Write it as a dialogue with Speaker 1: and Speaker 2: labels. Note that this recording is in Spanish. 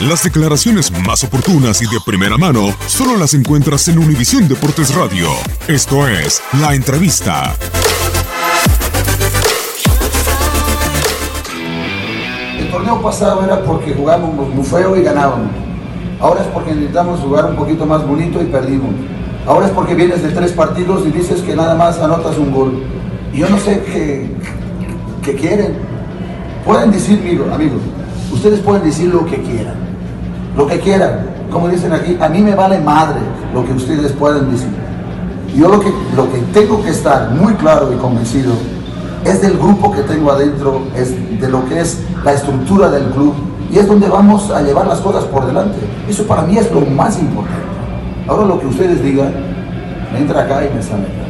Speaker 1: Las declaraciones más oportunas y de primera mano solo las encuentras en Univisión Deportes Radio. Esto es La Entrevista.
Speaker 2: El torneo pasado era porque jugábamos muy feo y ganábamos. Ahora es porque necesitamos jugar un poquito más bonito y perdimos. Ahora es porque vienes de tres partidos y dices que nada más anotas un gol. Y yo no sé qué quieren. Pueden decir, amigos, ustedes pueden decir lo que quieran. Lo que quieran. Como dicen aquí, a mí me vale madre lo que ustedes puedan decir. Yo lo que, lo que tengo que estar muy claro y convencido es del grupo que tengo adentro, es de lo que es la estructura del club y es donde vamos a llevar las cosas por delante. Eso para mí es lo más importante. Ahora lo que ustedes digan, entra acá y me sale acá.